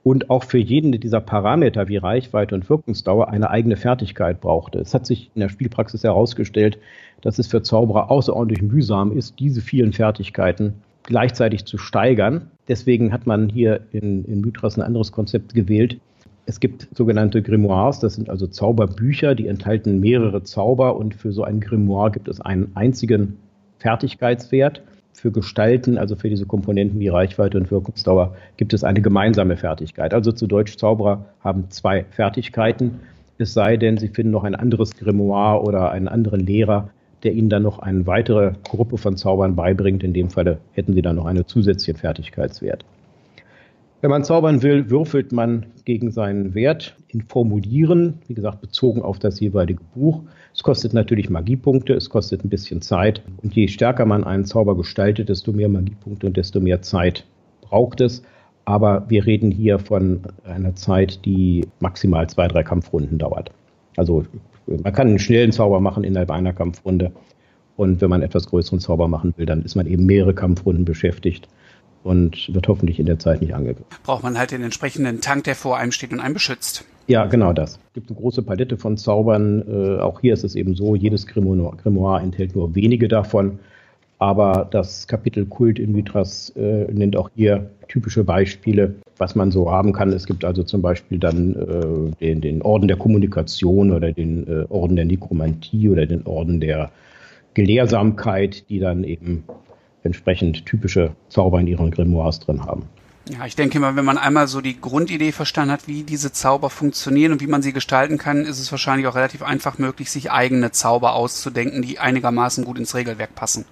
und auch für jeden dieser Parameter wie Reichweite und Wirkungsdauer eine eigene Fertigkeit brauchte. Es hat sich in der Spielpraxis herausgestellt, dass es für Zauberer außerordentlich mühsam ist, diese vielen Fertigkeiten gleichzeitig zu steigern. Deswegen hat man hier in, in Mythras ein anderes Konzept gewählt. Es gibt sogenannte Grimoires, das sind also Zauberbücher, die enthalten mehrere Zauber und für so ein Grimoire gibt es einen einzigen Fertigkeitswert für Gestalten, also für diese Komponenten wie Reichweite und Wirkungsdauer, gibt es eine gemeinsame Fertigkeit. Also zu Deutsch Zauberer haben zwei Fertigkeiten, es sei denn, sie finden noch ein anderes Grimoire oder einen anderen Lehrer, der ihnen dann noch eine weitere Gruppe von Zaubern beibringt. In dem Falle hätten sie dann noch einen zusätzlichen Fertigkeitswert. Wenn man zaubern will, würfelt man gegen seinen Wert in Formulieren, wie gesagt, bezogen auf das jeweilige Buch. Es kostet natürlich Magiepunkte, es kostet ein bisschen Zeit. Und je stärker man einen Zauber gestaltet, desto mehr Magiepunkte und desto mehr Zeit braucht es. Aber wir reden hier von einer Zeit, die maximal zwei, drei Kampfrunden dauert. Also man kann einen schnellen Zauber machen innerhalb einer Kampfrunde. Und wenn man etwas größeren Zauber machen will, dann ist man eben mehrere Kampfrunden beschäftigt und wird hoffentlich in der Zeit nicht angegriffen. Braucht man halt den entsprechenden Tank, der vor einem steht und einen beschützt. Ja, genau das. Es gibt eine große Palette von Zaubern. Äh, auch hier ist es eben so, jedes Grimoire, Grimoire enthält nur wenige davon. Aber das Kapitel Kult in Mithras äh, nennt auch hier typische Beispiele, was man so haben kann. Es gibt also zum Beispiel dann äh, den, den, Orden der Kommunikation oder den äh, Orden der Nekromantie oder den Orden der Gelehrsamkeit, die dann eben entsprechend typische Zauber in ihren Grimoires drin haben. Ja, ich denke mal, wenn man einmal so die Grundidee verstanden hat, wie diese Zauber funktionieren und wie man sie gestalten kann, ist es wahrscheinlich auch relativ einfach möglich, sich eigene Zauber auszudenken, die einigermaßen gut ins Regelwerk passen.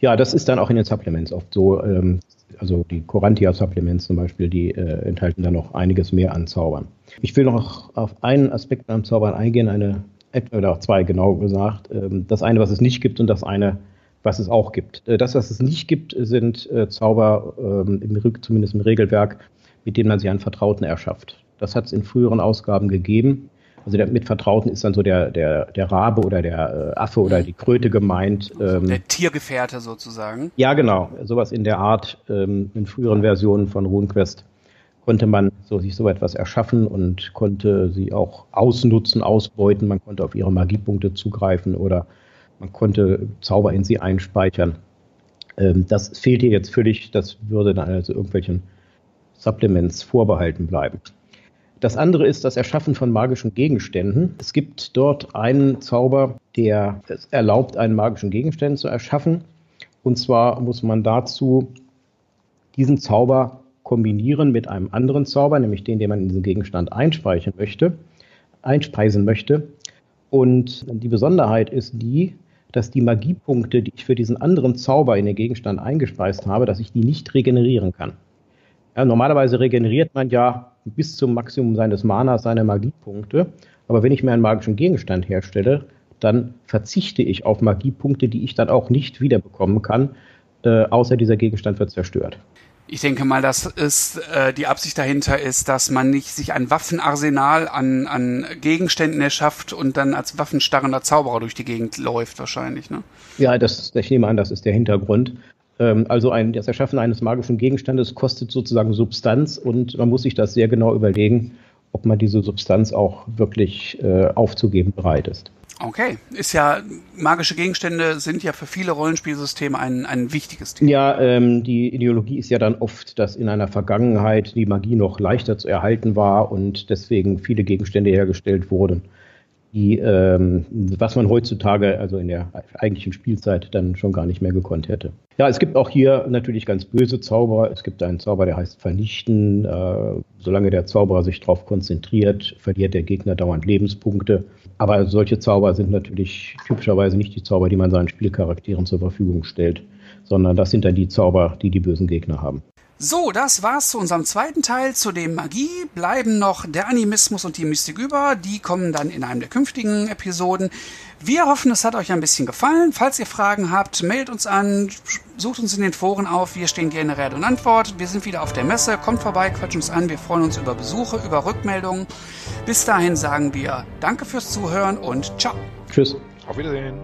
Ja, das ist dann auch in den Supplements oft so. Ähm, also die Corantia-Supplements zum Beispiel, die äh, enthalten dann noch einiges mehr an Zaubern. Ich will noch auf einen Aspekt beim Zaubern eingehen, eine oder auch zwei genau gesagt. Ähm, das eine, was es nicht gibt und das eine, was es auch gibt. Äh, das, was es nicht gibt, sind äh, Zauber, ähm, im, zumindest im Regelwerk, mit denen man sich einen Vertrauten erschafft. Das hat es in früheren Ausgaben gegeben. Also der, mit Vertrauten ist dann so der, der, der Rabe oder der äh, Affe oder die Kröte gemeint. Ähm, der Tiergefährte sozusagen. Ja, genau. Sowas in der Art. Ähm, in früheren Versionen von RuneQuest konnte man so, sich so etwas erschaffen und konnte sie auch ausnutzen, ausbeuten. Man konnte auf ihre Magiepunkte zugreifen oder man konnte Zauber in sie einspeichern. Ähm, das fehlt hier jetzt völlig. Das würde dann also irgendwelchen Supplements vorbehalten bleiben. Das andere ist das Erschaffen von magischen Gegenständen. Es gibt dort einen Zauber, der es erlaubt, einen magischen Gegenstand zu erschaffen. Und zwar muss man dazu diesen Zauber kombinieren mit einem anderen Zauber, nämlich den, den man in diesen Gegenstand einspeichern möchte, einspeisen möchte. Und die Besonderheit ist die, dass die Magiepunkte, die ich für diesen anderen Zauber in den Gegenstand eingespeist habe, dass ich die nicht regenerieren kann. Ja, normalerweise regeneriert man ja bis zum Maximum seines Manas seine Magiepunkte. Aber wenn ich mir einen magischen Gegenstand herstelle, dann verzichte ich auf Magiepunkte, die ich dann auch nicht wiederbekommen kann, äh, außer dieser Gegenstand wird zerstört. Ich denke mal, dass es äh, die Absicht dahinter ist, dass man nicht sich ein Waffenarsenal an, an Gegenständen erschafft und dann als waffenstarrender Zauberer durch die Gegend läuft, wahrscheinlich. Ne? Ja, das, ich nehme an, das ist der Hintergrund. Ähm, also ein, das Erschaffen eines magischen Gegenstandes kostet sozusagen Substanz und man muss sich das sehr genau überlegen, ob man diese Substanz auch wirklich äh, aufzugeben bereit ist. Okay, ist ja, magische Gegenstände sind ja für viele Rollenspielsysteme ein, ein wichtiges Thema. Ja, ähm, die Ideologie ist ja dann oft, dass in einer Vergangenheit die Magie noch leichter zu erhalten war und deswegen viele Gegenstände hergestellt wurden, die, ähm, was man heutzutage, also in der eigentlichen Spielzeit, dann schon gar nicht mehr gekonnt hätte. Ja, es gibt auch hier natürlich ganz böse Zauberer. Es gibt einen Zauber, der heißt Vernichten. Äh, solange der Zauberer sich darauf konzentriert, verliert der Gegner dauernd Lebenspunkte. Aber solche Zauber sind natürlich typischerweise nicht die Zauber, die man seinen Spielcharakteren zur Verfügung stellt. sondern das sind dann die Zauber, die die bösen Gegner haben. So, das war's zu unserem zweiten Teil. Zu dem Magie bleiben noch der Animismus und die Mystik über. Die kommen dann in einem der künftigen Episoden. Wir hoffen, es hat euch ein bisschen gefallen. Falls ihr Fragen habt, meldet uns an, sucht uns in den Foren auf. Wir stehen gerne Rede und Antwort. Wir sind wieder auf der Messe. Kommt vorbei, quatscht uns an. Wir freuen uns über Besuche, über Rückmeldungen. Bis dahin sagen wir Danke fürs Zuhören und ciao. Tschüss. Auf Wiedersehen.